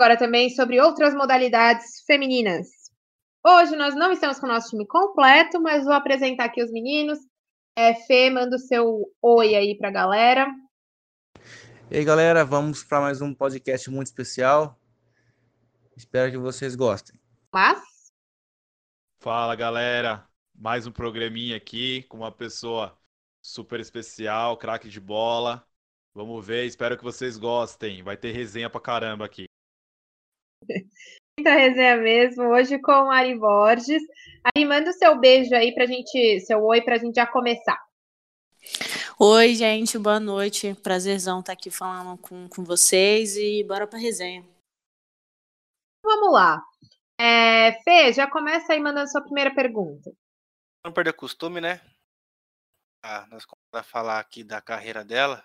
Agora também sobre outras modalidades femininas. Hoje nós não estamos com o nosso time completo, mas vou apresentar aqui os meninos. É, Fê, manda o seu oi aí para a galera. E aí, galera, vamos para mais um podcast muito especial. Espero que vocês gostem. Mas. Fala, galera. Mais um programinha aqui com uma pessoa super especial, craque de bola. Vamos ver, espero que vocês gostem. Vai ter resenha pra caramba aqui. Muita resenha mesmo, hoje com o Ari Borges. Ari, manda o seu beijo aí pra gente, seu oi pra gente já começar. Oi, gente, boa noite. Prazerzão estar aqui falando com, com vocês e bora pra resenha. Vamos lá. É, Fê, já começa aí mandando sua primeira pergunta. Não perder costume, né? Ah, nós vamos falar aqui da carreira dela,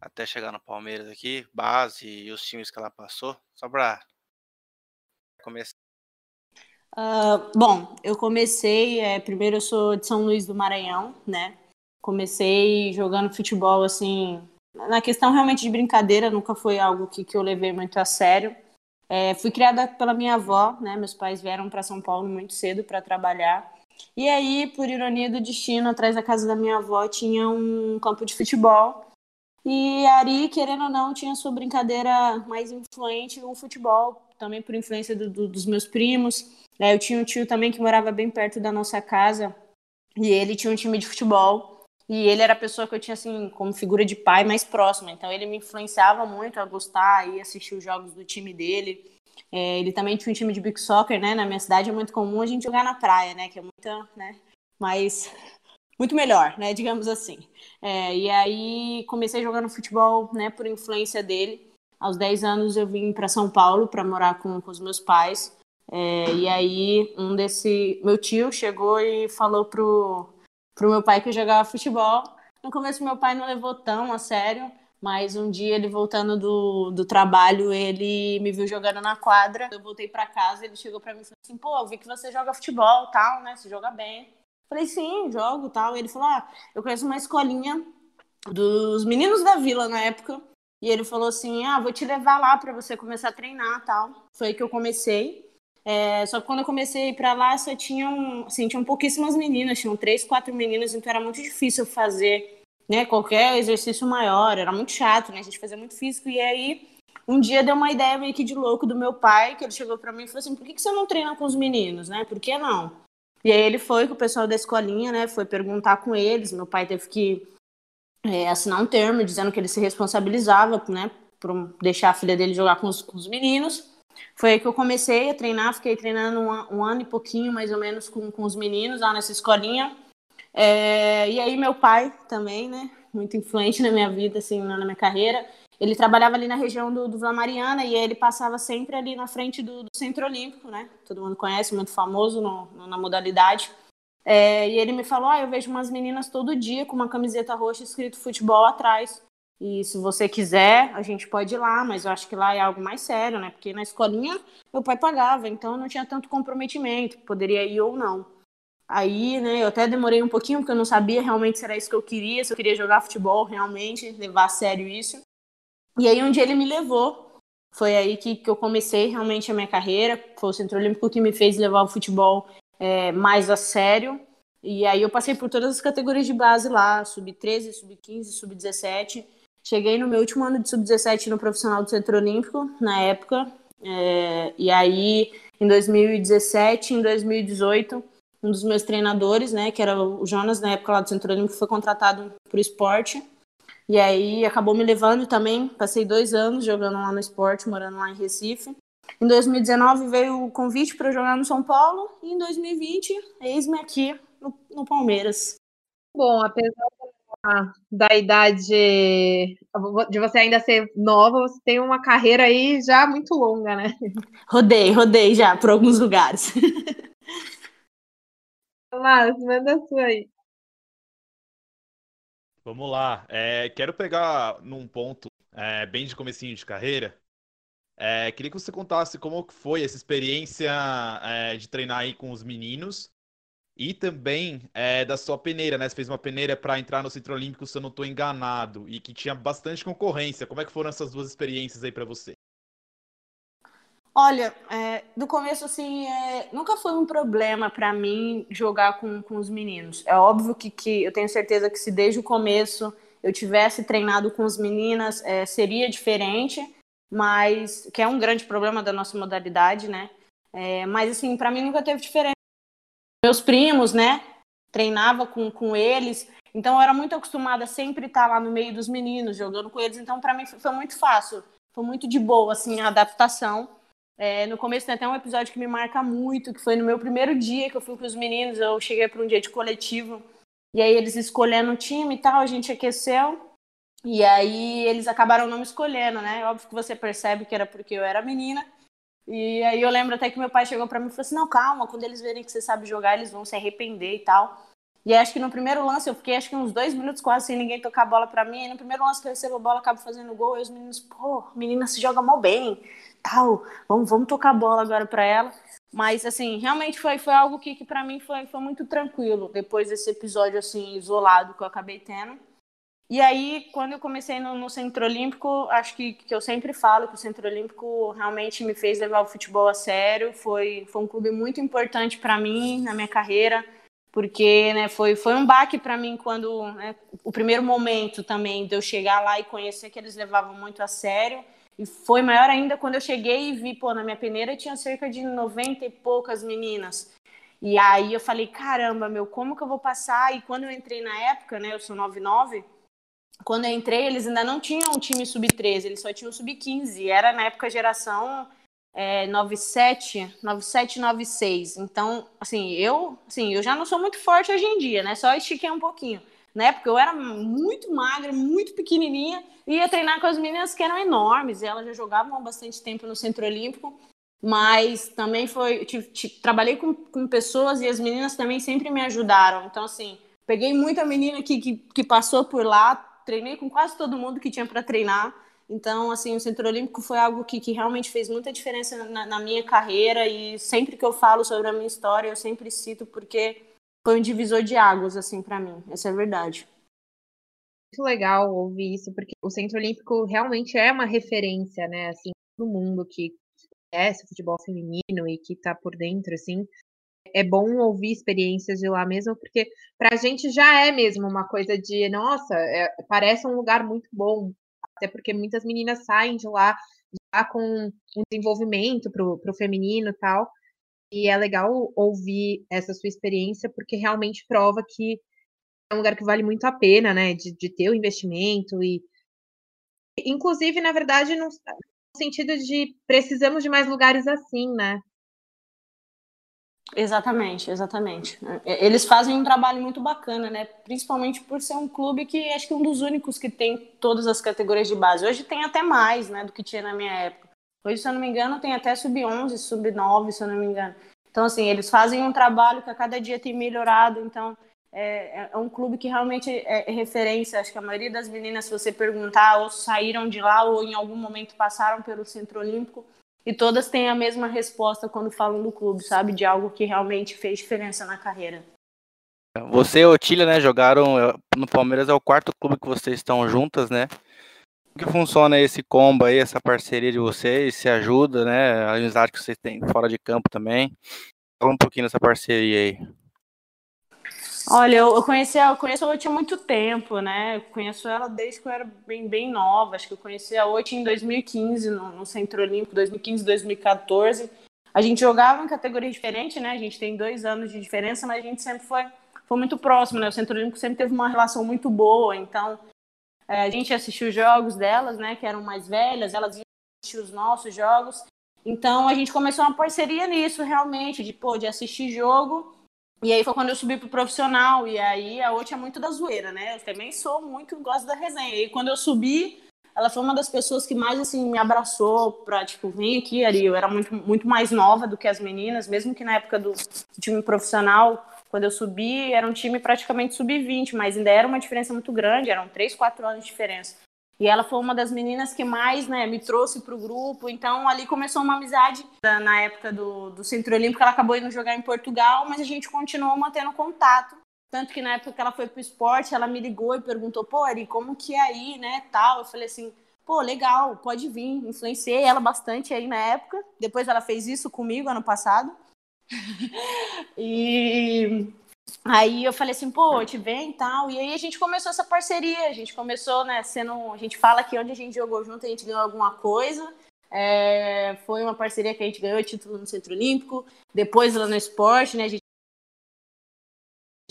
até chegar no Palmeiras aqui, base e os times que ela passou, só pra começar? Uh, bom, eu comecei, é, primeiro eu sou de São Luís do Maranhão, né? Comecei jogando futebol, assim, na questão realmente de brincadeira, nunca foi algo que, que eu levei muito a sério. É, fui criada pela minha avó, né? Meus pais vieram para São Paulo muito cedo para trabalhar. E aí, por ironia do destino, atrás da casa da minha avó tinha um campo de futebol. E Ari, querendo ou não, tinha sua brincadeira mais influente o futebol, também por influência do, do, dos meus primos. É, eu tinha um tio também que morava bem perto da nossa casa e ele tinha um time de futebol. E ele era a pessoa que eu tinha, assim, como figura de pai mais próxima. Então, ele me influenciava muito a gostar e assistir os jogos do time dele. É, ele também tinha um time de big soccer, né? Na minha cidade é muito comum a gente jogar na praia, né? Que é muita, né? Mas muito melhor, né? Digamos assim. É, e aí comecei jogando futebol, né? Por influência dele. Aos 10 anos eu vim para São Paulo para morar com, com, os meus pais. É, e aí um desse meu tio chegou e falou pro pro meu pai que eu jogava futebol. No começo meu pai não levou tão a sério, mas um dia ele voltando do, do trabalho, ele me viu jogando na quadra. Eu voltei para casa, ele chegou para mim e falou assim: "Pô, eu vi que você joga futebol, tal, né? Você joga bem". Falei: "Sim, jogo, tal". Ele falou: "Ah, eu conheço uma escolinha dos meninos da vila na época e ele falou assim: Ah, vou te levar lá para você começar a treinar tal. Foi aí que eu comecei. É, só que quando eu comecei para lá, só tinham, assim, tinham pouquíssimas meninas, tinham três, quatro meninas, então era muito difícil fazer né, qualquer exercício maior, era muito chato, né? A gente fazia muito físico. E aí, um dia deu uma ideia meio que de louco do meu pai, que ele chegou para mim e falou assim: por que, que você não treina com os meninos, né? Por que não? E aí ele foi com o pessoal da escolinha, né? Foi perguntar com eles. Meu pai teve que é, assinar um termo dizendo que ele se responsabilizava, né, por deixar a filha dele jogar com os, com os meninos. Foi aí que eu comecei a treinar, fiquei treinando um, um ano e pouquinho, mais ou menos, com, com os meninos lá nessa escolinha. É, e aí meu pai também, né, muito influente na minha vida, assim, na minha carreira. Ele trabalhava ali na região do, do Vila Mariana e ele passava sempre ali na frente do, do Centro Olímpico, né? Todo mundo conhece, muito famoso no, no, na modalidade. É, e ele me falou: ah, eu vejo umas meninas todo dia com uma camiseta roxa escrito futebol atrás. E se você quiser, a gente pode ir lá, mas eu acho que lá é algo mais sério, né? Porque na escolinha meu pai pagava, então não tinha tanto comprometimento, poderia ir ou não. Aí, né, eu até demorei um pouquinho, porque eu não sabia realmente se era isso que eu queria, se eu queria jogar futebol realmente, levar a sério isso. E aí um dia ele me levou, foi aí que, que eu comecei realmente a minha carreira, foi o Centro Olímpico que me fez levar o futebol é, mais a sério. E aí eu passei por todas as categorias de base lá, sub-13, sub-15, sub-17. Cheguei no meu último ano de sub-17 no profissional do Centro Olímpico, na época. É, e aí, em 2017, em 2018, um dos meus treinadores, né, que era o Jonas, na época lá do Centro Olímpico, foi contratado para o esporte. E aí acabou me levando também. Passei dois anos jogando lá no esporte, morando lá em Recife. Em 2019 veio o convite para jogar no São Paulo e em 2020 eis-me aqui no, no, Palmeiras. Bom, apesar ah, da idade de você ainda ser nova, você tem uma carreira aí já muito longa, né? Rodei, rodei já por alguns lugares. Mas manda a sua aí. Vamos lá. É, quero pegar num ponto é, bem de comecinho de carreira. É, queria que você contasse como foi essa experiência é, de treinar aí com os meninos e também é, da sua peneira, né? Você fez uma peneira para entrar no Centro Olímpico, se eu não estou enganado, e que tinha bastante concorrência. Como é que foram essas duas experiências aí para você? Olha, é, do começo, assim, é, nunca foi um problema para mim jogar com, com os meninos. É óbvio que, que eu tenho certeza que se desde o começo eu tivesse treinado com as meninas, é, seria diferente, mas que é um grande problema da nossa modalidade, né? É, mas, assim, para mim nunca teve diferença. Meus primos, né? Treinava com, com eles, então eu era muito acostumada a sempre estar lá no meio dos meninos, jogando com eles, então para mim foi muito fácil, foi muito de boa, assim, a adaptação. É, no começo tem até um episódio que me marca muito, que foi no meu primeiro dia que eu fui com os meninos, eu cheguei para um dia de coletivo, e aí eles escolhendo o time e tal, a gente aqueceu, e aí eles acabaram não me escolhendo, né? Óbvio que você percebe que era porque eu era menina, e aí eu lembro até que meu pai chegou para mim e falou assim, não, calma, quando eles verem que você sabe jogar, eles vão se arrepender e tal. E acho que no primeiro lance eu fiquei acho que uns dois minutos quase sem ninguém tocar a bola para mim. E no primeiro lance que eu recebo a bola, acabo fazendo gol. E os meninos, pô, menina se joga mal bem tal, vamos, vamos tocar a bola agora para ela. Mas, assim, realmente foi, foi algo que, que para mim foi, foi muito tranquilo, depois desse episódio, assim, isolado que eu acabei tendo. E aí, quando eu comecei no, no Centro Olímpico, acho que, que eu sempre falo que o Centro Olímpico realmente me fez levar o futebol a sério. Foi, foi um clube muito importante para mim, na minha carreira, porque né, foi, foi um baque para mim quando né, o primeiro momento também de eu chegar lá e conhecer que eles levavam muito a sério. E foi maior ainda quando eu cheguei e vi, pô, na minha peneira tinha cerca de 90 e poucas meninas. E aí eu falei, caramba, meu, como que eu vou passar? E quando eu entrei na época, né, eu sou 99, quando eu entrei, eles ainda não tinham um time sub-13, eles só tinham sub-15. Era na época geração é, 97, 97, 96. Então, assim, eu, assim, eu já não sou muito forte hoje em dia, né? Só estiquei um pouquinho. Na época eu era muito magra, muito pequenininha, ia treinar com as meninas que eram enormes, e elas já jogavam há bastante tempo no Centro Olímpico, mas também foi. trabalhei com, com pessoas e as meninas também sempre me ajudaram. Então, assim, peguei muita menina que, que, que passou por lá, treinei com quase todo mundo que tinha para treinar. Então, assim, o Centro Olímpico foi algo que, que realmente fez muita diferença na, na minha carreira e sempre que eu falo sobre a minha história, eu sempre cito porque foi um divisor de águas, assim, para mim. Essa é a verdade muito legal ouvir isso, porque o Centro Olímpico realmente é uma referência, né, assim, no mundo que conhece o futebol feminino e que tá por dentro, assim. É bom ouvir experiências de lá mesmo, porque pra gente já é mesmo uma coisa de, nossa, é, parece um lugar muito bom, até porque muitas meninas saem de lá já com um desenvolvimento pro, pro feminino e tal. E é legal ouvir essa sua experiência, porque realmente prova que é um lugar que vale muito a pena, né? De, de ter o investimento e. Inclusive, na verdade, no sentido de precisamos de mais lugares assim, né? Exatamente, exatamente. É, eles fazem um trabalho muito bacana, né? Principalmente por ser um clube que acho que é um dos únicos que tem todas as categorias de base. Hoje tem até mais, né, do que tinha na minha época. Hoje, se eu não me engano, tem até sub-11, sub-9, se eu não me engano. Então, assim, eles fazem um trabalho que a cada dia tem melhorado. Então, é, é, um clube que realmente é, é, referência. Acho que a maioria das meninas, se você perguntar, ou saíram de lá ou em algum momento passaram pelo Centro Olímpico e todas têm a mesma resposta quando falam do clube, sabe? De algo que realmente fez diferença na carreira. Você e Otília, né, jogaram é, no Palmeiras, é o quarto clube que vocês estão juntas, né? Como que funciona esse combo aí, essa parceria de vocês? Se ajuda, né? A amizade que vocês têm fora de campo também. Fala um pouquinho dessa parceria aí. Olha, eu, conheci, eu conheço a Oti há muito tempo, né? Eu conheço ela desde que eu era bem, bem nova. Acho que eu conheci a Oti em 2015, no, no Centro Olímpico, 2015, 2014. A gente jogava em categoria diferente, né? A gente tem dois anos de diferença, mas a gente sempre foi, foi muito próximo, né? O Centro Olímpico sempre teve uma relação muito boa, então é, a gente assistiu os jogos delas, né? Que eram mais velhas, elas iam assistir os nossos jogos. Então a gente começou uma parceria nisso, realmente, de, pô, de assistir jogo E aí foi quando eu subi pro profissional, e aí a outra é muito da zoeira, né? Eu também sou muito, gosto da resenha. E quando eu subi, ela foi uma das pessoas que mais, assim, me abraçou pra, tipo, vem aqui, Ari. Eu era muito, muito mais nova do que as meninas, mesmo que na época do time profissional, quando eu subi, era um time praticamente sub-20, mas ainda era uma diferença muito grande, eram 3, 4 anos de diferença. E ela foi uma das meninas que mais né, me trouxe para o grupo. Então, ali começou uma amizade na época do, do Centro Olímpico. Ela acabou indo jogar em Portugal, mas a gente continuou mantendo contato. Tanto que na época que ela foi para o esporte, ela me ligou e perguntou: pô, Ari, como que é aí, né? Tal. Eu falei assim: pô, legal, pode vir. Influenciei ela bastante aí na época. Depois ela fez isso comigo ano passado. e Aí eu falei assim, pô, te vem e tal. E aí a gente começou essa parceria. A gente começou, né, sendo. A gente fala que onde a gente jogou junto, a gente ganhou alguma coisa. É, foi uma parceria que a gente ganhou título no Centro Olímpico. Depois lá no esporte, né? A gente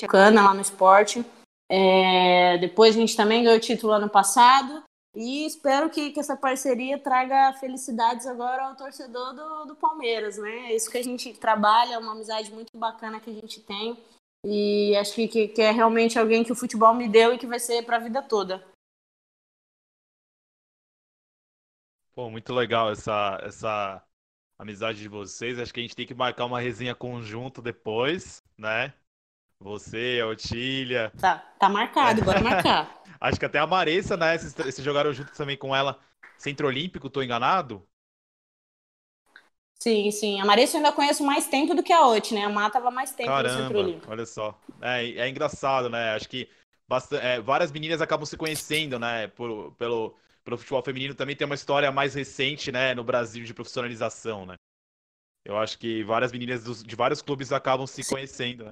cana lá no esporte. É, depois a gente também ganhou título ano passado. E espero que, que essa parceria traga felicidades agora ao torcedor do, do Palmeiras, né? É isso que a gente trabalha, é uma amizade muito bacana que a gente tem. E acho que, que, que é realmente alguém que o futebol me deu e que vai ser para a vida toda. Pô, muito legal essa, essa amizade de vocês. Acho que a gente tem que marcar uma resenha conjunto depois, né? Você, a Otília. Tá, tá marcado, bora marcar. Acho que até a Maressa, né? Vocês, vocês jogaram junto também com ela, Centro Olímpico, tô enganado? Sim, sim. A Marissa eu ainda conheço mais tempo do que a Oti, né? A Má tava mais tempo Caramba, no Centro Olímpico. olha só. É, é engraçado, né? Acho que bastante, é, várias meninas acabam se conhecendo, né? Por, pelo, pelo futebol feminino também tem uma história mais recente, né? No Brasil de profissionalização, né? Eu acho que várias meninas dos, de vários clubes acabam se sim. conhecendo, né?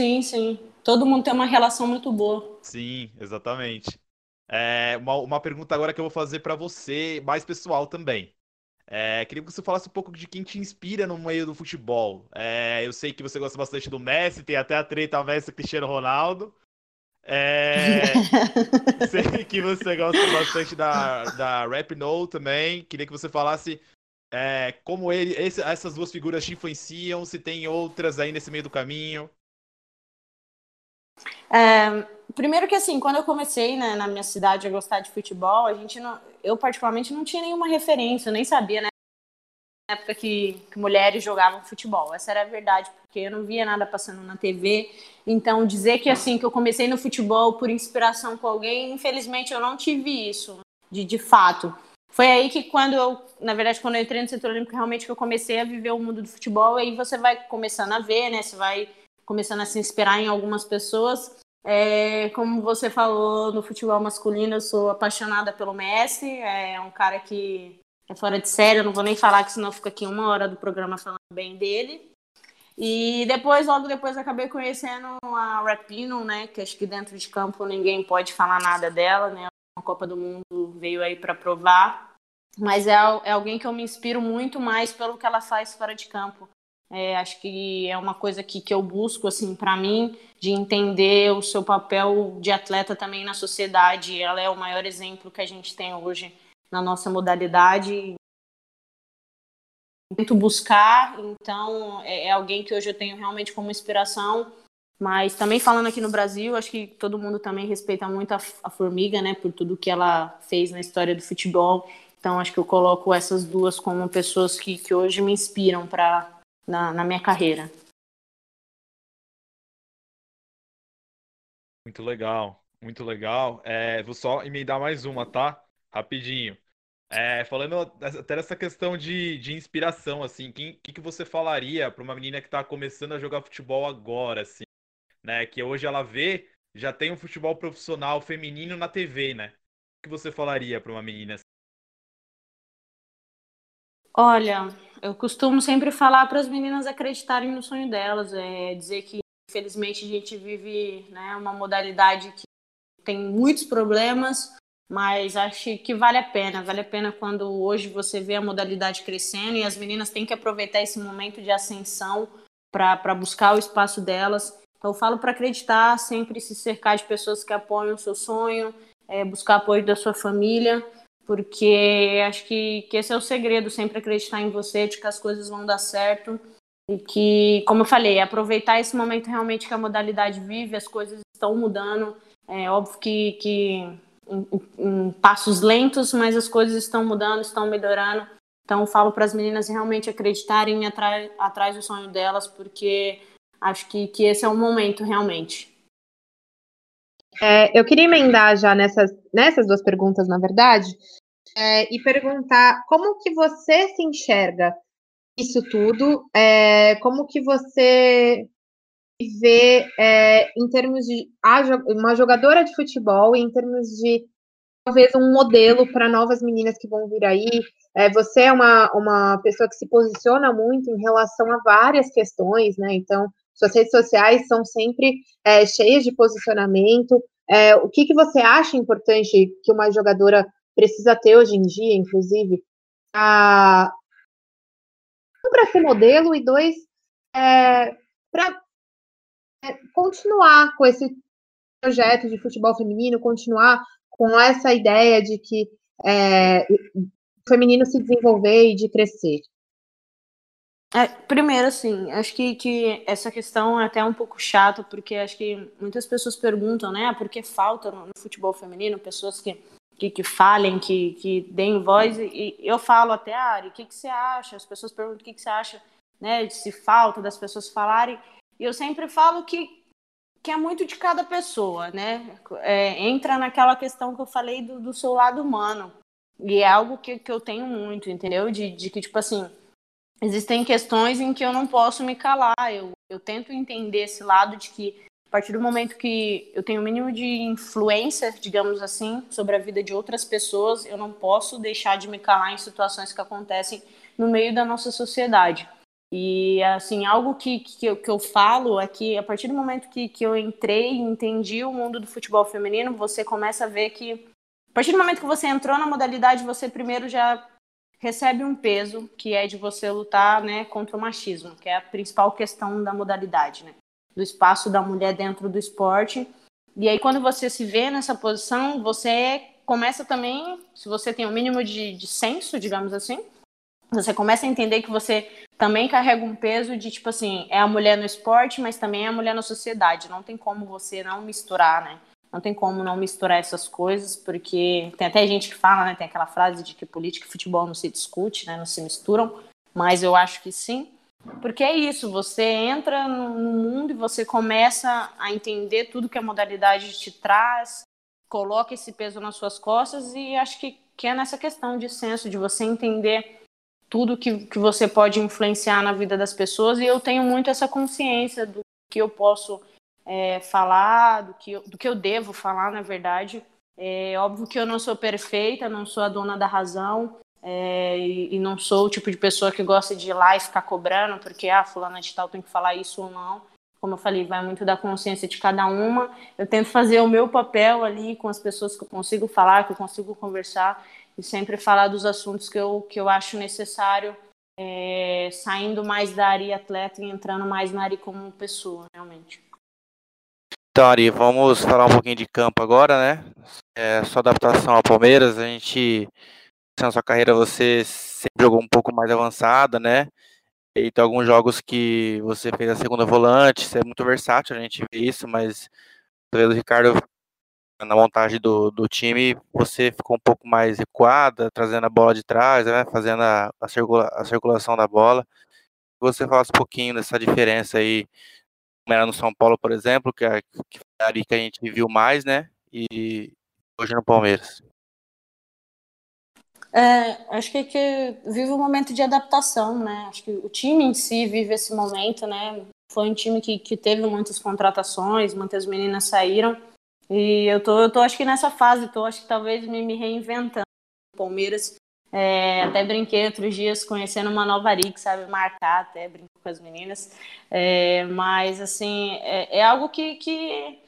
Sim, sim. Todo mundo tem uma relação muito boa. Sim, exatamente. É, uma, uma pergunta agora que eu vou fazer para você, mais pessoal também. É, queria que você falasse um pouco de quem te inspira no meio do futebol. É, eu sei que você gosta bastante do Messi, tem até a treta Messi Cristiano Ronaldo. É, sei que você gosta bastante da, da Rap No também. Queria que você falasse é, como ele, esse, essas duas figuras te influenciam, se tem outras aí nesse meio do caminho. É, primeiro que assim, quando eu comecei né, na minha cidade a gostar de futebol, a gente não, eu particularmente não tinha nenhuma referência, eu nem sabia, né? Na época que, que, mulheres jogavam futebol. Essa era a verdade, porque eu não via nada passando na TV. Então, dizer que assim, que eu comecei no futebol por inspiração com alguém, infelizmente eu não tive isso, de, de fato. Foi aí que quando eu, na verdade, quando eu entrei no setor olímpico, realmente que eu comecei a viver o mundo do futebol, aí você vai começando a ver, né? Você vai começando a se inspirar em algumas pessoas. É, como você falou no futebol masculino, eu sou apaixonada pelo Messi. É um cara que é fora de série, eu não vou nem falar que senão fica aqui uma hora do programa falando bem dele. E depois, logo depois, acabei conhecendo a Rapino, né? Que acho que dentro de campo ninguém pode falar nada dela, né? A Copa do Mundo veio aí para provar. Mas é, é alguém que eu me inspiro muito mais pelo que ela faz fora de campo. É, acho que é uma coisa que, que eu busco, assim, para mim, de entender o seu papel de atleta também na sociedade. Ela é o maior exemplo que a gente tem hoje na nossa modalidade. Tento buscar, então é, é alguém que hoje eu tenho realmente como inspiração. Mas também falando aqui no Brasil, acho que todo mundo também respeita muito a, a Formiga, né, por tudo que ela fez na história do futebol. Então acho que eu coloco essas duas como pessoas que, que hoje me inspiram para na, na minha carreira. Muito legal, muito legal. É, vou só emendar mais uma, tá? Rapidinho. É, falando até dessa questão de, de inspiração, assim, o que, que você falaria para uma menina que está começando a jogar futebol agora, assim, né? Que hoje ela vê, já tem um futebol profissional feminino na TV, né? O que você falaria para uma menina assim? Olha, eu costumo sempre falar para as meninas acreditarem no sonho delas, é dizer que infelizmente a gente vive né, uma modalidade que tem muitos problemas, mas acho que vale a pena. Vale a pena quando hoje você vê a modalidade crescendo e as meninas têm que aproveitar esse momento de ascensão para buscar o espaço delas. Então, eu falo para acreditar, sempre se cercar de pessoas que apoiam o seu sonho, é, buscar apoio da sua família porque acho que, que esse é o segredo, sempre acreditar em você, de que as coisas vão dar certo. e que, como eu falei, aproveitar esse momento realmente que a modalidade vive, as coisas estão mudando. É óbvio que, que em, em passos lentos, mas as coisas estão mudando, estão melhorando. Então, falo para as meninas realmente acreditarem atrás, atrás do sonho delas, porque acho que, que esse é o momento realmente. É, eu queria emendar já nessas, nessas duas perguntas, na verdade, é, e perguntar como que você se enxerga isso tudo, é, como que você vê é, em termos de uma jogadora de futebol, em termos de talvez um modelo para novas meninas que vão vir aí. É, você é uma, uma pessoa que se posiciona muito em relação a várias questões, né? Então, suas redes sociais são sempre é, cheias de posicionamento. É, o que, que você acha importante que uma jogadora precisa ter hoje em dia, inclusive, para ser modelo e dois, é, para é, continuar com esse projeto de futebol feminino, continuar com essa ideia de que é, o feminino se desenvolver e de crescer? É, primeiro, assim, acho que, que essa questão é até um pouco chata, porque acho que muitas pessoas perguntam, né, ah, por que falta no, no futebol feminino pessoas que, que, que falem, que, que deem voz, e, eu falo até, Ari, o que, que você acha? As pessoas perguntam o que, que você acha, né, se falta das pessoas falarem, e eu sempre falo que, que é muito de cada pessoa, né, é, entra naquela questão que eu falei do, do seu lado humano, e é algo que, que eu tenho muito, entendeu? De, de que, tipo assim, existem questões em que eu não posso me calar. Eu, eu tento entender esse lado de que, a partir do momento que eu tenho o mínimo de influência, digamos assim, sobre a vida de outras pessoas, eu não posso deixar de me calar em situações que acontecem no meio da nossa sociedade. E, assim, algo que, que, eu, que eu falo é que, a partir do momento que, que eu entrei e entendi o mundo do futebol feminino, você começa a ver que, a partir do momento que você entrou na modalidade, você primeiro já recebe um peso que é de você lutar né, contra o machismo, que é a principal questão da modalidade, né? Do espaço da mulher dentro do esporte. E aí, quando você se vê nessa posição, você começa também, se você tem o um mínimo de, de senso, digamos assim, você começa a entender que você também carrega um peso de, tipo assim, é a mulher no esporte, mas também é a mulher na sociedade. Não tem como você não misturar, né? Não tem como não misturar essas coisas, porque tem até gente que fala, né? Tem aquela frase de que política e futebol não se discute, né? Não se misturam, mas eu acho que sim. Porque é isso, você entra no mundo e você começa a entender tudo que a modalidade te traz, coloca esse peso nas suas costas e acho que, que é nessa questão de senso, de você entender tudo que, que você pode influenciar na vida das pessoas e eu tenho muito essa consciência do que eu posso é, falar, do que, eu, do que eu devo falar, na verdade. É óbvio que eu não sou perfeita, não sou a dona da razão, é, e, e, não sou o tipo de pessoa que gosta de ir lá e ficar cobrando, porque, ah, fulana de tal tem que falar isso ou não. Como eu falei, vai muito da consciência de cada uma. Eu tento fazer o meu papel ali com as pessoas que eu consigo falar, que eu consigo conversar, e sempre falar dos assuntos que eu, que eu acho necessário, é, saindo mais da área atleta e entrando mais na área como pessoa, realmente. Então, Ari, vamos falar um pouquinho de campo agora, né? É, sua adaptação ao Palmeiras, a gente, na sua carreira, você sempre jogou um pouco mais avançada, né? E tem alguns jogos que você fez a segunda volante, você é muito versátil, a gente vê isso, mas o Ricardo, na montagem do, do time, você ficou um pouco mais recuada, trazendo a bola de trás, né? Fazendo a, a, circula, a circulação da bola. Você falasse um pouquinho dessa diferença aí era no São Paulo, por exemplo, que é, que é ali que a gente viu mais, né? E hoje no Palmeiras. É, acho que, que vive um momento de adaptação, né? Acho que o time em si vive esse momento, né? Foi um time que, que teve muitas contratações, muitas meninas saíram. E eu tô, eu tô acho que nessa fase, tô acho que talvez me, me reinventando. Palmeiras é, até brinquei outros dias conhecendo uma nova Ari que sabe marcar, até brinco com as meninas. É, mas, assim, é, é, algo que, que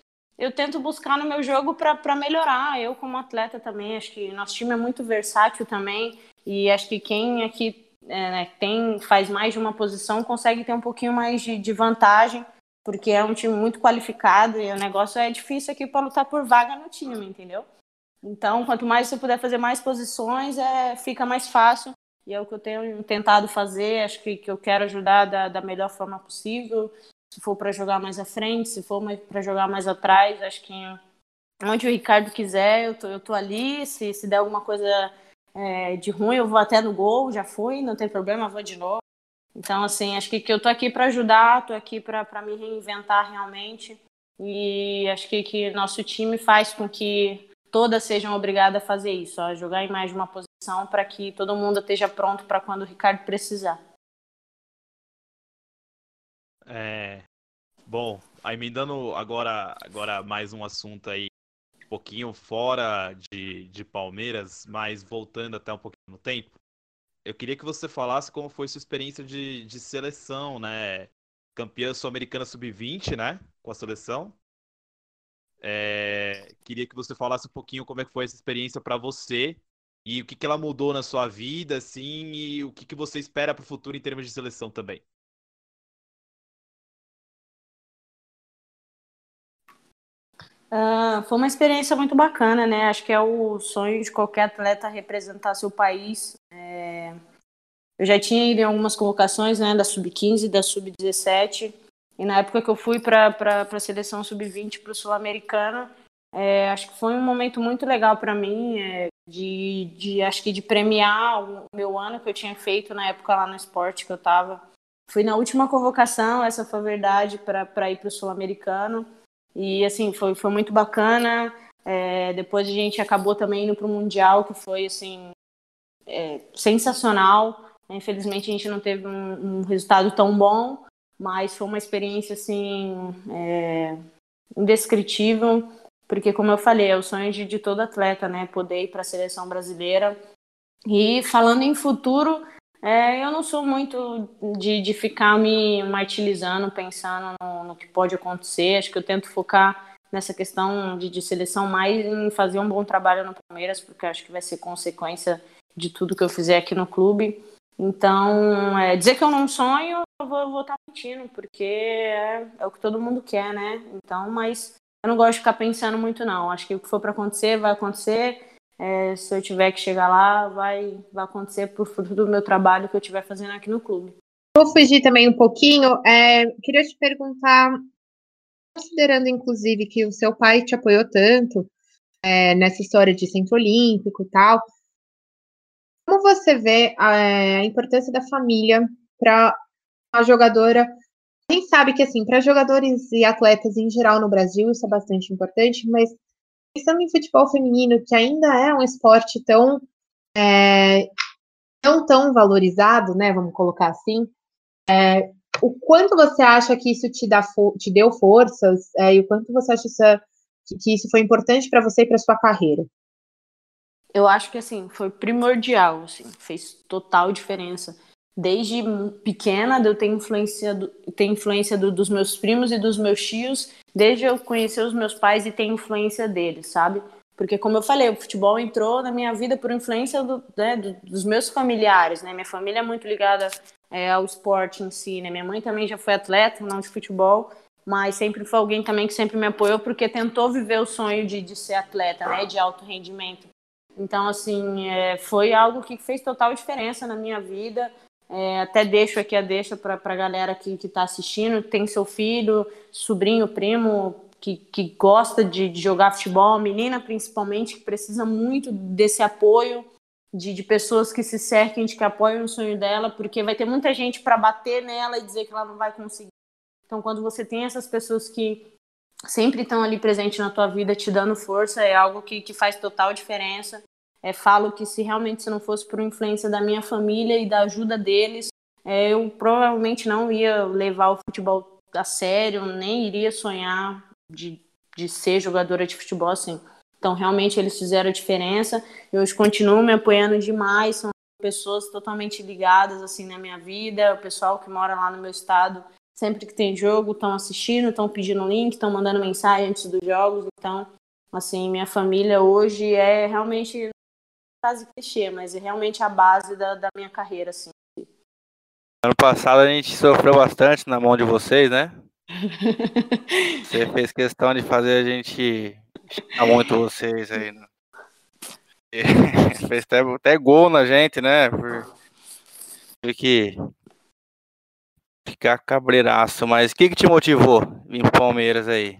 eu tento buscar no meu jogo para melhorar. Eu, como atleta, também. Acho que nosso time é muito versátil também. E acho que quem aqui é, né, tem, faz mais de uma posição consegue ter um pouquinho mais de, de vantagem, porque é um time muito qualificado e o negócio é difícil aqui para lutar por vaga no time, entendeu? Então, quanto mais você puder fazer mais posições, é, fica mais fácil. e é o que eu tenho tentado fazer. Acho que, que eu quero ajudar da, da melhor forma possível. Se for para jogar mais à frente, se for para jogar mais atrás, acho que onde o Ricardo quiser, eu tô, eu tô ali. Se, se der alguma coisa é, de ruim, eu vou até no gol, já fui, não tem problema, vou de novo. Então, assim, acho que, que eu tô aqui para ajudar, tô aqui para me reinventar realmente. E acho que, que nosso time faz com que todas sejam obrigadas a fazer isso, a jogar em mais de uma posição para que todo mundo esteja pronto para quando o Ricardo precisar. É, bom, aí me dando agora, agora mais um assunto aí, um pouquinho fora de, de Palmeiras, mas voltando até um pouquinho no tempo. Eu queria que você falasse como foi sua experiência de, de seleção, né? Campeã sul-americana sub-20, né? Com a seleção. É, queria que você falasse um pouquinho como é que foi essa experiência para você e o que, que ela mudou na sua vida, assim, e o que, que você espera para o futuro em termos de seleção também. Uh, foi uma experiência muito bacana, né? Acho que é o sonho de qualquer atleta representar seu país. É... Eu já tinha ido em algumas convocações, né? Da sub-15, da sub-17. E na época que eu fui para a seleção sub-20 para o Sul-Americano, é, acho que foi um momento muito legal para mim, é, de, de acho que de premiar o meu ano que eu tinha feito na época lá no esporte que eu estava. Fui na última convocação, essa foi a verdade, para ir para o Sul-Americano. E assim, foi, foi muito bacana. É, depois a gente acabou também indo para o Mundial, que foi assim, é, sensacional. Infelizmente a gente não teve um, um resultado tão bom, mas foi uma experiência assim é, indescritível, porque como eu falei, é o sonho de, de todo atleta, né, poder ir para a seleção brasileira. E falando em futuro, é, eu não sou muito de, de ficar me martirizando, pensando no, no, que pode acontecer. Acho que eu tento focar nessa questão de, de seleção mais em fazer um bom trabalho no Palmeiras, porque acho que vai ser consequência de tudo que eu fizer aqui no clube. Então, é, dizer que eu não sonho, eu vou estar tá mentindo, porque é, é, o que todo mundo quer, né? Então, mas eu não gosto de ficar pensando muito, não. Acho que o que for para acontecer, vai acontecer. É, se eu tiver que chegar lá, vai, vai acontecer por fruto do meu trabalho que eu estiver fazendo aqui no clube. Vou fugir também um pouquinho. É, queria te perguntar, considerando inclusive que o seu pai te apoiou tanto é, nessa história de centro olímpico e tal, como você vê a, importância da família para a jogadora? A gente sabe que, assim, para jogadores e atletas em geral no Brasil, isso é bastante importante, mas pensando em futebol feminino, que ainda é um esporte tão é, não tão valorizado, né? Vamos colocar assim. É, o quanto você acha que isso te, dá te deu forças é, e o quanto você acha isso, que, que isso foi importante para você e para sua carreira? eu acho que assim foi primordial, assim, fez total diferença. Desde pequena, eu tenho influência, do, tenho influência do, dos meus primos e dos meus tios, desde eu conhecer os meus pais e ter influência deles, sabe? Porque, como eu falei, o futebol entrou na minha vida por influência do, né, do, dos meus familiares, né? Minha família é muito ligada é, ao esporte em si, né? Minha mãe também já foi atleta, não de futebol, mas sempre foi alguém também que sempre me apoiou porque tentou viver o sonho de, de ser atleta, né? De alto rendimento. Então, assim, é, foi algo que fez total diferença na minha vida. É, até deixo aqui a deixa para a galera que está assistindo, tem seu filho, sobrinho, primo, que, que gosta de, de, jogar futebol, menina principalmente, que precisa muito desse apoio, de, de pessoas que se cerquem, de que apoiam o sonho dela, porque vai ter muita gente para bater nela e dizer que ela não vai conseguir. Então, quando você tem essas pessoas que sempre estão ali presentes na tua vida, te dando força, é algo que, que faz total diferença. É, falo que se realmente se não fosse por influência da minha família e da ajuda deles, é, eu provavelmente não ia levar o futebol a sério, nem iria sonhar de, de ser jogadora de futebol assim. Então, realmente, eles fizeram a diferença. E hoje continuam me apoiando demais. São pessoas totalmente ligadas assim na minha vida. O pessoal que mora lá no meu estado sempre que tem jogo, estão assistindo, estão pedindo link, estão mandando mensagem antes dos jogos. Então, assim, minha família hoje é realmente frase clichê, mas é realmente a base da, da minha carreira, assim. Ano passado a gente sofreu bastante na mão de vocês, né? Você fez questão de fazer a gente chamar muito vocês aí. Né? Fez até, até, gol na gente, né? Por tive que ficar cabreiraço, mas o que, que te motivou pro Palmeiras aí?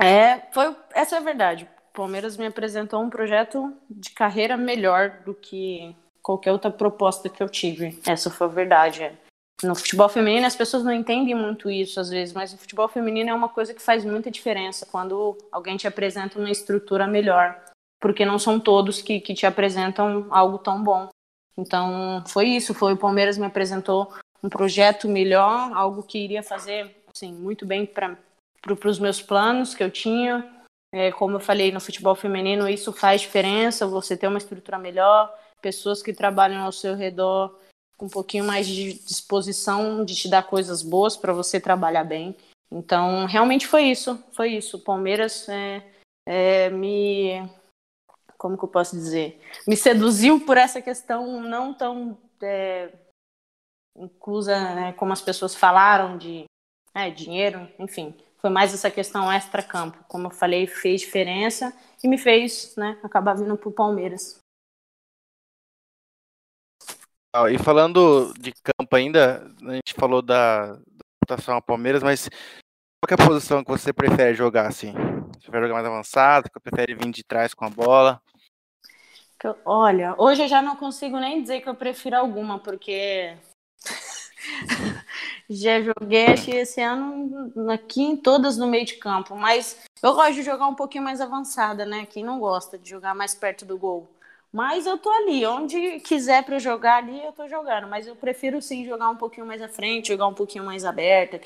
É, foi, essa é a verdade. Palmeiras me apresentou um projeto de carreira melhor do que qualquer outra proposta que eu tive. Essa foi a verdade. É. No futebol feminino as pessoas não entendem muito isso às vezes, mas o futebol feminino é uma coisa que faz muita diferença quando alguém te apresenta uma estrutura melhor, porque não são todos que, que te apresentam algo tão bom. Então foi isso, foi o Palmeiras me apresentou um projeto melhor, algo que iria fazer assim muito bem para para os meus planos que eu tinha. É, como eu falei, no futebol feminino isso faz diferença, você ter uma estrutura melhor, pessoas que trabalham ao seu redor com um pouquinho mais de disposição de te dar coisas boas para você trabalhar bem. Então, realmente foi isso, foi isso. O Palmeiras é, é, me, como que eu posso dizer, me seduziu por essa questão não tão é, inclusa, né, como as pessoas falaram de é, dinheiro, enfim. Foi mais essa questão extra-campo. Como eu falei, fez diferença e me fez né, acabar vindo para o Palmeiras. E falando de campo ainda, a gente falou da votação ao Palmeiras, mas qual é a posição que você prefere jogar assim? Você prefere jogar mais avançado? Que prefere vir de trás com a bola? Olha, hoje eu já não consigo nem dizer que eu prefiro alguma, porque Já joguei acho, esse ano aqui em todas no meio de campo, mas eu gosto de jogar um pouquinho mais avançada, né? Quem não gosta de jogar mais perto do gol. Mas eu tô ali, onde quiser para jogar ali, eu tô jogando. Mas eu prefiro sim jogar um pouquinho mais à frente, jogar um pouquinho mais aberta,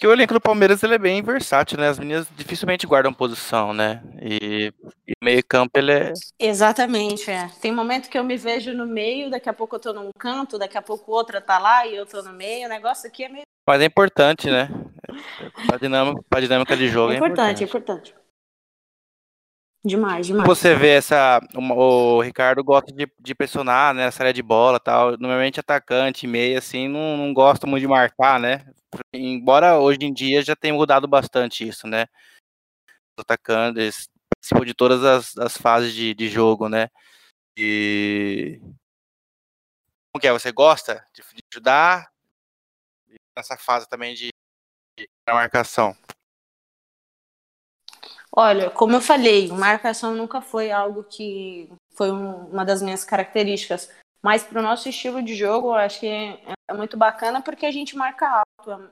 que o elenco do Palmeiras ele é bem versátil, né? As meninas dificilmente guardam posição, né? E, e meio campo ele é. Exatamente, é. Tem momento que eu me vejo no meio, daqui a pouco eu tô num canto, daqui a pouco outra tá lá e eu tô no meio. O negócio aqui é meio. Mas é importante, né? Pra dinâmica, pra dinâmica de jogo é, é importante. É importante, é importante. Demais, demais. Você vê essa. O Ricardo gosta de, de pressionar, né? Essa área de bola tal. Normalmente atacante, meio, assim, não, não gosta muito de marcar, né? embora hoje em dia já tenha mudado bastante isso, né? Os atacantes participam de todas as, as fases de, de jogo, né? E como que é? Você gosta de, de ajudar nessa fase também de, de marcação? Olha, como eu falei, marcação nunca foi algo que foi um, uma das minhas características. Mas para o nosso estilo de jogo, eu acho que é muito bacana porque a gente marca alto.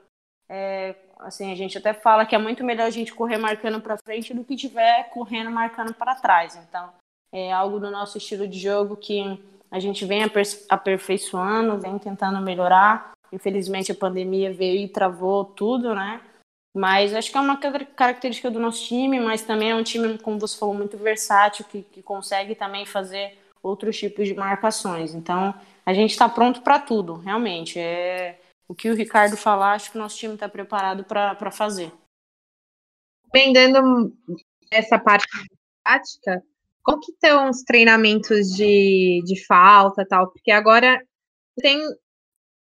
É, assim, a gente até fala que é muito melhor a gente correr marcando para frente do que tiver correndo marcando para trás. Então, é algo do nosso estilo de jogo que a gente vem aperfeiçoando, vem tentando melhorar. Infelizmente, a pandemia veio e travou tudo, né? Mas acho que é uma característica do nosso time, mas também é um time, como você falou, muito versátil, que, que consegue também fazer outros tipos de marcações. Então, a gente está pronto para tudo, realmente. É o que o Ricardo falar, acho que o nosso time está preparado para fazer. Dependendo dessa parte tática, como que estão os treinamentos de, de falta tal? Porque agora tem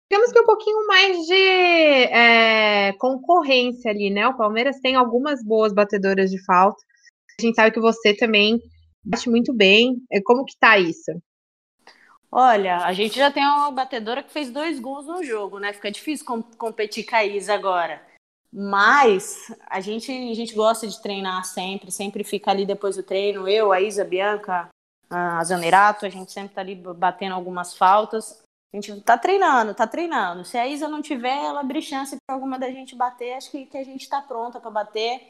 temos que um pouquinho mais de é, concorrência ali, né? O Palmeiras tem algumas boas batedoras de falta. A gente sabe que você também bate muito bem. É, como que tá isso? Olha, a gente já tem uma batedora que fez dois gols no jogo, né? Fica difícil com competir com a Isa agora. Mas a gente, a gente gosta de treinar sempre, sempre fica ali depois do treino. Eu, a Isa, a Bianca, a Zanerato, a gente sempre tá ali batendo algumas faltas. A gente tá treinando, tá treinando. Se a Isa não tiver, ela abrir chance para alguma da gente bater, acho que, que a gente tá pronta para bater.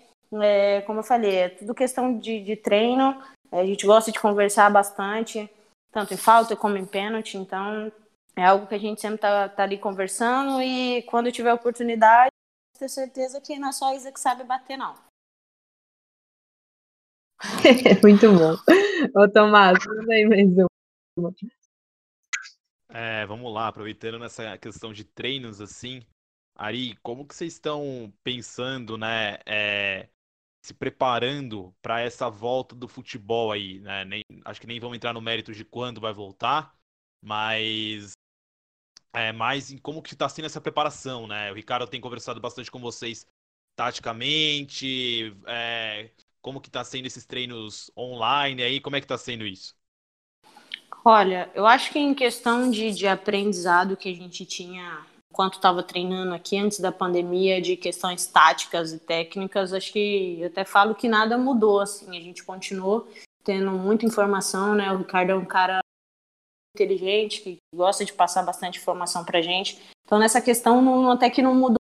É, como eu falei, é tudo questão de, de treino. A gente gosta de conversar bastante, tanto em falta como em pênalti, então é algo que a gente sempre tá, tá ali conversando e quando tiver oportunidade, ter certeza que não é só a Isa que sabe bater, não. Muito bom. Ô, Tomás, manda aí mais uma. É, vamos lá, aproveitando nessa questão de treinos, assim, Ari, como que vocês estão pensando, né, é, se preparando para essa volta do futebol aí, né? Nem, acho que nem vamos entrar no mérito de quando vai voltar, mas é mais em como que está sendo essa preparação, né? O Ricardo tem conversado bastante com vocês taticamente, é, como que está sendo esses treinos online aí, como é que está sendo isso? Olha, eu acho que em questão de, de aprendizado que a gente tinha enquanto estava treinando aqui antes da pandemia, de questões táticas e técnicas, acho que eu até falo que nada mudou, assim, a gente continuou tendo muita informação, né? O Ricardo é um cara inteligente, que gosta de passar bastante informação pra gente. Então, nessa questão, não, até que não mudou.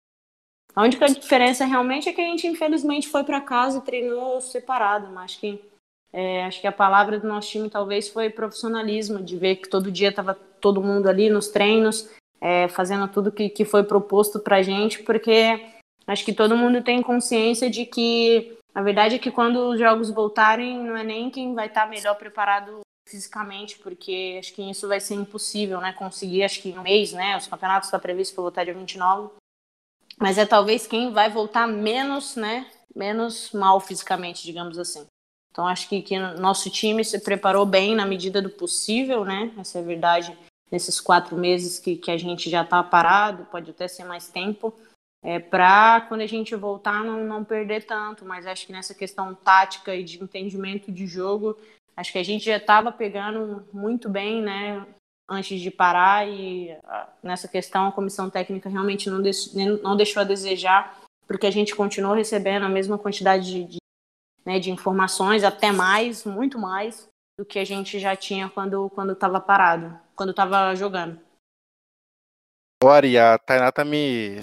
A única diferença realmente é que a gente, infelizmente, foi para casa e treinou separado, mas que é, acho que a palavra do nosso time talvez foi profissionalismo, de ver que todo dia estava todo mundo ali nos treinos, é, fazendo tudo que, que foi proposto para a gente, porque acho que todo mundo tem consciência de que a verdade é que quando os jogos voltarem, não é nem quem vai estar tá melhor preparado fisicamente, porque acho que isso vai ser impossível, né? Conseguir, acho que em um mês, né? Os campeonatos estão previstos para voltar dia 29. Mas é talvez quem vai voltar menos, né? Menos mal fisicamente, digamos assim. Então acho que, que nosso time se preparou bem na medida do possível, né? Essa é a verdade. Nesses quatro meses que, que a gente já está parado, pode até ser mais tempo, é, para quando a gente voltar não, não perder tanto. Mas acho que nessa questão tática e de entendimento de jogo, acho que a gente já estava pegando muito bem, né? Antes de parar e nessa questão a comissão técnica realmente não, não deixou a desejar, porque a gente continuou recebendo a mesma quantidade de, de né, de informações, até mais, muito mais do que a gente já tinha quando quando estava parado, quando estava jogando. Ori, a Tainá tá me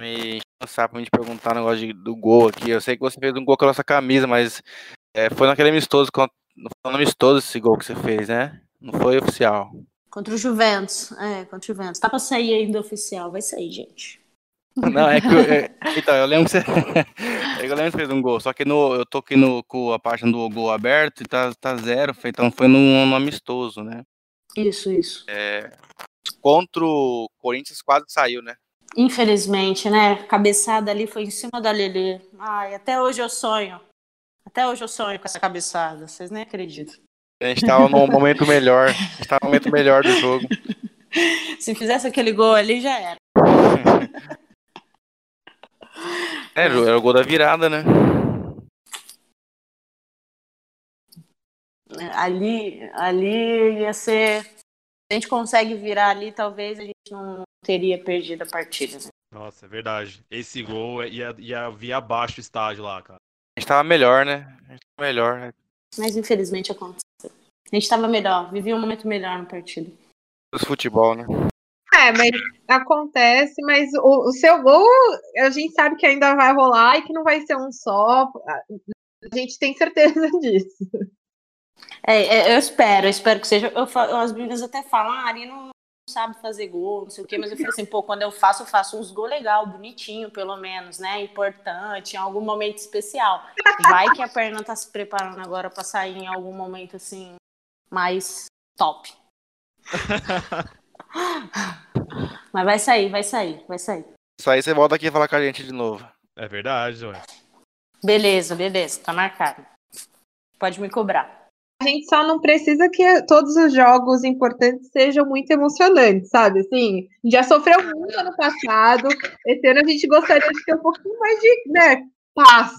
me sabe me perguntar um negócio de, do gol aqui. Eu sei que você fez um gol com a nossa camisa, mas é, foi naquele amistoso, não foi no amistoso esse gol que você fez, né? Não foi oficial. Contra o Juventus, é, contra o Juventus. Tá pra sair ainda oficial, vai sair, gente. Não, é que. Eu, é, então, eu lembro que você. eu lembro que fez um gol, só que no, eu tô aqui no, com a página do gol aberto e tá, tá zero, então foi num, num amistoso, né? Isso, isso. É, contra o Corinthians quase saiu, né? Infelizmente, né? Cabeçada ali foi em cima da Lelê. Ai, até hoje eu sonho. Até hoje eu sonho com essa cabeçada, vocês nem acreditam. A gente tava num momento melhor. A gente tava num momento melhor do jogo. Se fizesse aquele gol ali, já era. É, era o gol da virada, né? Ali, ali ia ser. Se a gente consegue virar ali, talvez a gente não teria perdido a partida. Né? Nossa, é verdade. Esse gol ia, ia vir abaixo o estádio lá, cara. A gente tava melhor, né? A gente tava melhor, né? Mas infelizmente aconteceu. A gente tava melhor, vivia um momento melhor no partido. Os futebol, né? É, mas acontece, mas o, o, seu gol a gente sabe que ainda vai rolar e que não vai ser um só. A gente tem certeza disso. É, é eu espero, eu espero que seja. Eu, as meninas até falam, ah, a Ari não sabe fazer gol, não sei o quê, mas eu falei assim, pô, quando eu faço, eu faço uns gol legal, bonitinho, pelo menos, né? Importante, em algum momento especial. Vai que a perna tá se preparando agora para sair em algum momento assim mais top. Mas vai sair, vai sair, vai sair. Isso aí você volta aqui e fala com a gente de novo. É verdade, ué. Beleza, beleza, tá marcado. Pode me cobrar. A gente só não precisa que todos os jogos importantes sejam muito emocionantes, sabe? Assim, já sofreu muito ano passado. Esse ano a gente gostaria de ter um pouquinho mais de né, paz.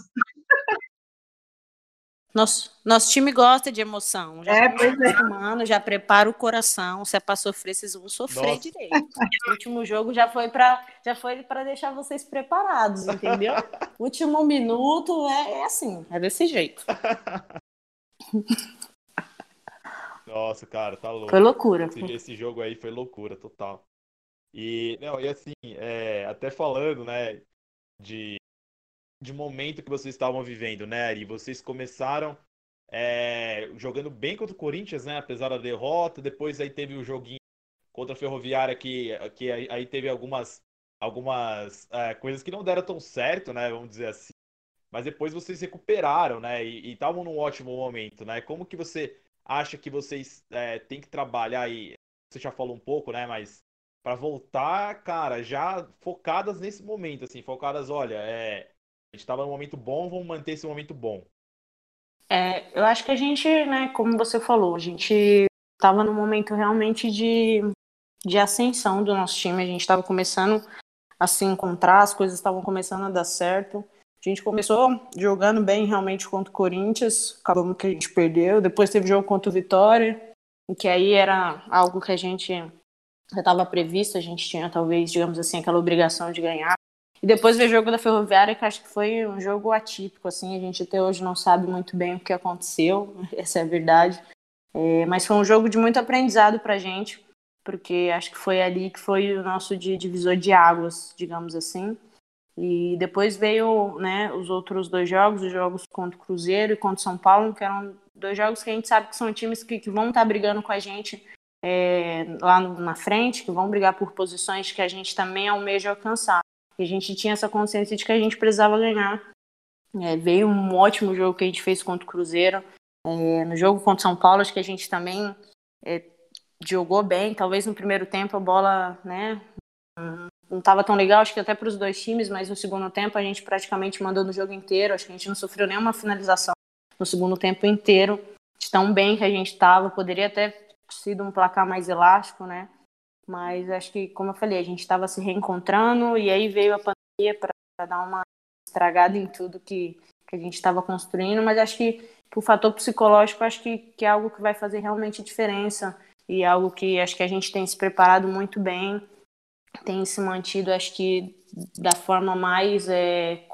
Nosso, nosso time gosta de emoção. Já é, pois é. já prepara o coração. Se é para sofrer, vocês vão sofrer Nossa. direito. O último jogo já foi para já foi para deixar vocês preparados, entendeu? último minuto é, é assim, é desse jeito. Nossa, cara, tá louco. Foi loucura. Esse, esse, jogo aí foi loucura total. E, não, e assim, é, até falando, né, de de momento que vocês estavam vivendo, né, Ari? Vocês começaram é, jogando bem contra o Corinthians, né? Apesar da derrota, depois aí teve o joguinho contra a Ferroviária que, que aí, teve algumas, algumas é, coisas que não deram tão certo, né? Vamos dizer assim. Mas depois vocês recuperaram, né? E estavam num ótimo momento, né? Como que você acha que vocês é, têm que trabalhar aí? Você já falou um pouco, né? Mas para voltar, cara, já focadas nesse momento, assim, focadas, olha, é, gente estava num momento bom, vamos manter esse momento bom. É, eu acho que a gente, né, como você falou, a gente estava num momento realmente de, de ascensão do nosso time. A gente estava começando a se encontrar, as coisas estavam começando a dar certo. A gente começou jogando bem realmente contra o Corinthians, acabamos que a gente perdeu. Depois teve jogo contra o Vitória, que aí era algo que a gente já estava previsto, a gente tinha talvez, digamos assim, aquela obrigação de ganhar. E depois ver o jogo da Ferroviária, que acho que foi um jogo atípico, assim, a gente até hoje não sabe muito bem o que aconteceu, essa é a verdade. É, mas foi um jogo de muito aprendizado para a gente, porque acho que foi ali que foi o nosso divisor de águas, digamos assim. E depois veio né, os outros dois jogos, os jogos contra o Cruzeiro e contra o São Paulo, que eram dois jogos que a gente sabe que são times que, que vão estar tá brigando com a gente é, lá no, na frente, que vão brigar por posições que a gente também almeja alcançar. E a gente tinha essa consciência de que a gente precisava ganhar. É, veio um ótimo jogo que a gente fez contra o Cruzeiro. É, no jogo contra São Paulo, acho que a gente também é, jogou bem. Talvez no primeiro tempo a bola né, não estava tão legal, acho que até para os dois times, mas no segundo tempo a gente praticamente mandou no jogo inteiro. Acho que a gente não sofreu nenhuma finalização no segundo tempo inteiro. De tão bem que a gente estava, poderia até sido um placar mais elástico, né? Mas acho que, como eu falei, a gente estava se reencontrando e aí veio a pandemia para dar uma estragada em tudo que, que a gente estava construindo. Mas acho que, o fator psicológico acho que, que é algo que vai fazer realmente diferença e é algo que acho que a gente tem se preparado muito bem, tem se mantido, acho que da forma mais é,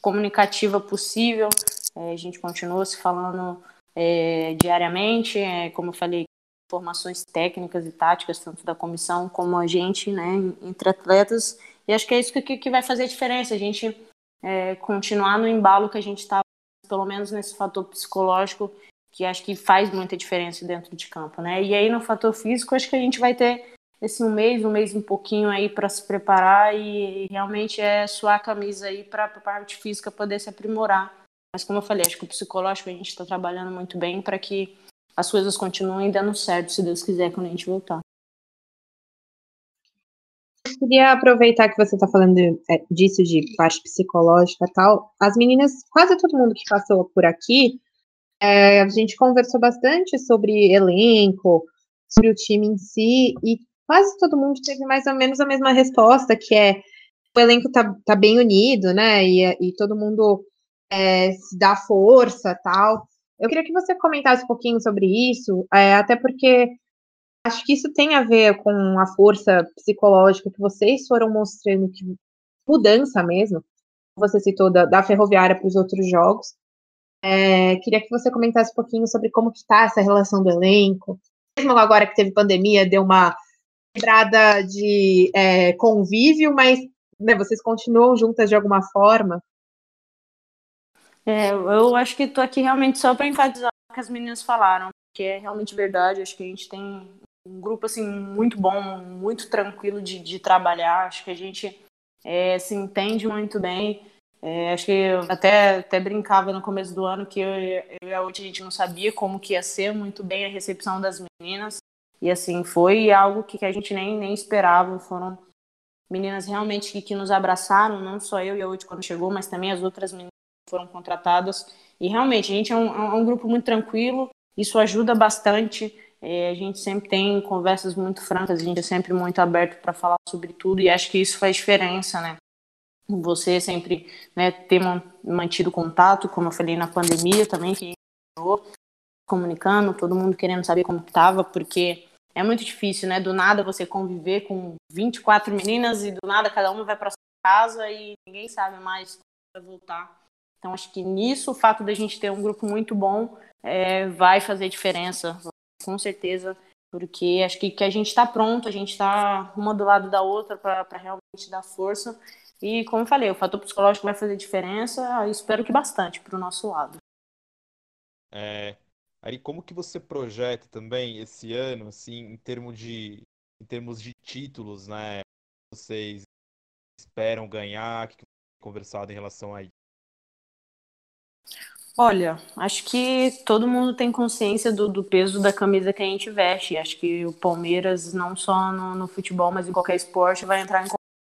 comunicativa possível. É, a gente continua se falando é, diariamente, é, como eu falei, formações técnicas e táticas, tanto da comissão como a gente, né, entre atletas. E acho que é isso que, que vai fazer a diferença, a gente é, continuar no embalo que a gente está, pelo menos nesse fator psicológico, que acho que faz muita diferença dentro de campo, né? E aí no fator físico, acho que a gente vai ter esse um mês, um mês um pouquinho aí para se preparar e, e, realmente é suar a camisa aí para a parte física poder se aprimorar. Mas como eu falei, acho que o psicológico a gente está trabalhando muito bem para que as coisas continuem dando certo, se Deus quiser, quando a gente voltar. Eu queria aproveitar que você está falando é, disso, de parte psicológica e tal. As meninas, quase todo mundo que passou por aqui, é, a gente conversou bastante sobre elenco, sobre o time em si, e quase todo mundo teve mais ou menos a mesma resposta, que é o elenco tá, tá bem unido, né? E, e todo mundo é, se dá força tal. Eu queria que você comentasse um pouquinho sobre isso, é, até porque acho que isso tem a ver com a força psicológica que vocês foram mostrando, que mudança mesmo. Você citou da, da ferroviária para os outros jogos. É, queria que você comentasse um pouquinho sobre como está essa relação do elenco. Mesmo agora que teve pandemia, deu uma quebrada de é, convívio, mas né, vocês continuam juntas de alguma forma. É, eu acho que estou aqui realmente só para enfatizar o que as meninas falaram, que é realmente verdade. Acho que a gente tem um grupo assim muito bom, muito tranquilo de, de trabalhar. Acho que a gente é, se entende muito bem. É, acho que eu até, até brincava no começo do ano que eu, eu e a Uti, a gente não sabia como que ia ser muito bem a recepção das meninas. E assim, foi algo que, que a gente nem, nem esperava. Foram meninas realmente que, que nos abraçaram, não só eu e a Uti quando chegou, mas também as outras meninas foram contratadas. E realmente, a gente é um, é um grupo muito tranquilo, isso ajuda bastante. É, a gente sempre tem conversas muito francas, a gente é sempre muito aberto para falar sobre tudo e acho que isso faz diferença, né? Você sempre né, ter mantido contato, como eu falei na pandemia também, que comunicando, todo mundo querendo saber como estava, porque é muito difícil, né? Do nada você conviver com 24 meninas e do nada cada uma vai para sua casa e ninguém sabe mais vai voltar. Então, acho que nisso, o fato da gente ter um grupo muito bom é, vai fazer diferença, com certeza, porque acho que, que a gente está pronto, a gente está uma do lado da outra para realmente dar força. E, como eu falei, o fator psicológico vai fazer diferença, espero que bastante para o nosso lado. É, Ari, como que você projeta também esse ano, assim, em termos de, em termos de títulos, né? Vocês esperam ganhar? O que, que conversado em relação a isso? Olha, acho que todo mundo tem consciência do, do, peso da camisa que a gente veste. Acho que o Palmeiras, não só no, no futebol, mas em qualquer esporte, vai entrar em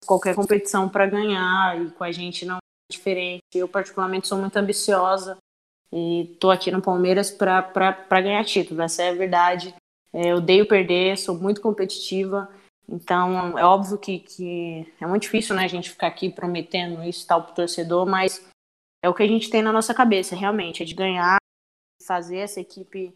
qualquer competição para ganhar. E com a gente não é diferente. Eu, particularmente, sou muito ambiciosa e estou aqui no Palmeiras para ganhar título. Essa é a verdade. É, eu odeio perder, sou muito competitiva. Então, é óbvio que, que é muito difícil né, a gente ficar aqui prometendo isso tal para o torcedor, mas é o que a gente tem na nossa cabeça, realmente, é de ganhar, fazer essa equipe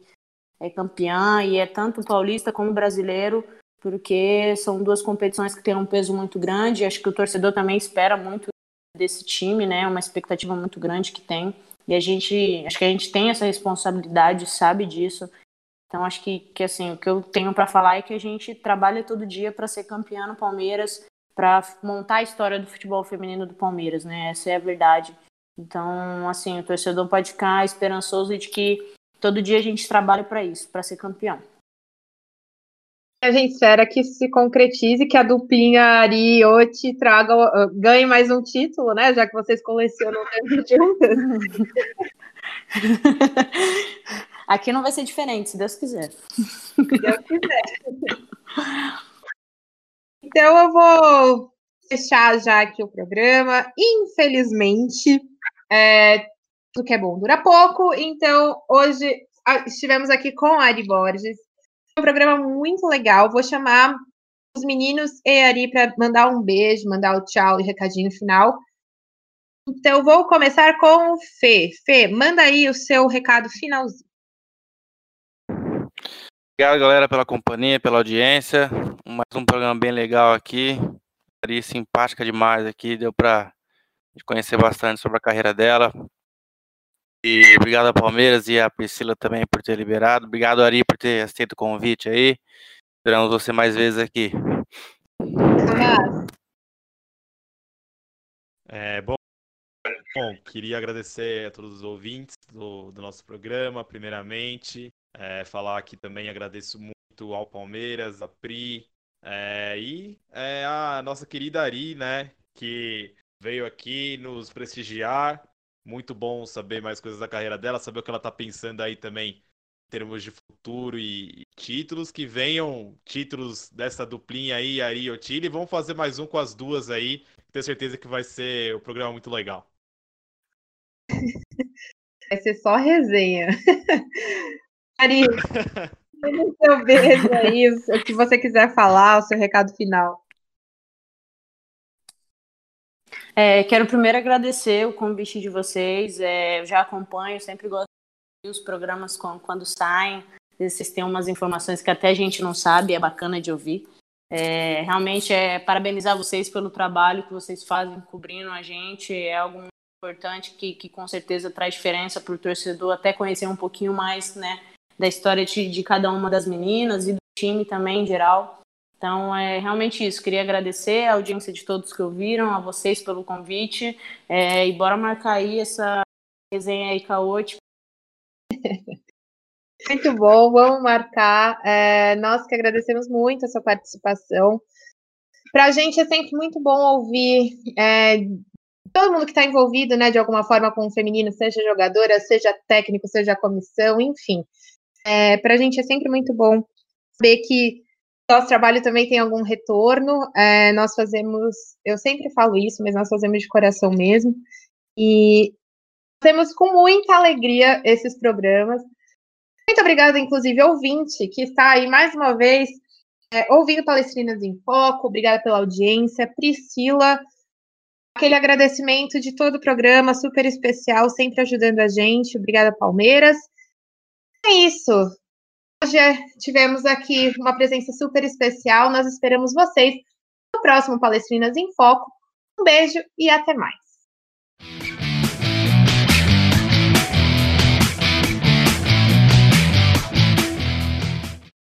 é campeã e é tanto paulista como brasileiro, porque são duas competições que têm um peso muito grande. Acho que o torcedor também espera muito desse time, né? Uma expectativa muito grande que tem. E a gente, acho que a gente tem essa responsabilidade, sabe disso. Então acho que, que assim, o que eu tenho para falar é que a gente trabalha todo dia para ser campeão no Palmeiras, para montar a história do futebol feminino do Palmeiras, né? Essa é a verdade. Então, assim, o torcedor pode ficar esperançoso de que todo dia a gente trabalha para isso, para ser campeão. A gente espera que se concretize, que a duplinha Ari e Oti traga, uh, ganhe mais um título, né? Já que vocês colecionam tanto juntas. Aqui não vai ser diferente, se Deus quiser. Se Deus quiser. Então eu vou fechar já aqui o programa. Infelizmente, é, tudo que é bom dura pouco. Então, hoje estivemos aqui com a Ari Borges. Um programa muito legal. Vou chamar os meninos e a Ari para mandar um beijo, mandar o tchau e recadinho final. Então, vou começar com o Fê. Fê, manda aí o seu recado finalzinho. Obrigado, galera, pela companhia, pela audiência. Mais um programa bem legal aqui. Ari simpática demais aqui, deu para conhecer bastante sobre a carreira dela. E obrigado a Palmeiras e a Priscila também por ter liberado. Obrigado, Ari, por ter aceito o convite aí. Esperamos você mais vezes aqui. É, bom, bom, queria agradecer a todos os ouvintes do, do nosso programa, primeiramente. É, falar aqui também, agradeço muito ao Palmeiras, a Pri, é, e é, a nossa querida Ari, né, que veio aqui nos prestigiar. Muito bom saber mais coisas da carreira dela, saber o que ela está pensando aí também em termos de futuro e, e, títulos. Que venham títulos dessa duplinha aí, Ari e Otili. Vamos fazer mais um com as duas aí. Tenho certeza que vai ser um programa muito legal. Vai ser só resenha. Ari, o seu beijo aí, o que você quiser falar, o seu recado final. É, quero primeiro agradecer o convite de vocês. É, eu já acompanho, sempre gosto de os programas com, quando saem. Vocês têm umas informações que até a gente não sabe, é bacana de ouvir. É, realmente é parabenizar vocês pelo trabalho que vocês fazem cobrindo a gente. É algo importante que, que com certeza traz diferença para o torcedor, até conhecer um pouquinho mais né, da história de, de cada uma das meninas e do time também em geral. Então, é realmente isso. Queria agradecer a audiência de todos que ouviram, a vocês pelo convite. É, e bora marcar aí essa resenha aí caótica. Muito bom, vamos marcar. É, nós que agradecemos muito a sua participação. Para a gente é sempre muito bom ouvir é, todo mundo que está envolvido, né, de alguma forma com o feminino, seja jogadora, seja técnico, seja comissão, enfim. É, Para a gente é sempre muito bom saber que nosso trabalho também tem algum retorno. É, nós fazemos, eu sempre falo isso, mas nós fazemos de coração mesmo. E temos com muita alegria esses programas. Muito obrigada, inclusive, ouvinte, que está aí mais uma vez é, ouvindo Palestrinas em Foco. Obrigada pela audiência. Priscila, aquele agradecimento de todo o programa, super especial, sempre ajudando a gente. Obrigada, Palmeiras. É isso. Hoje tivemos aqui uma presença super especial. Nós esperamos vocês no próximo Palestrinas em Foco. Um beijo e até mais.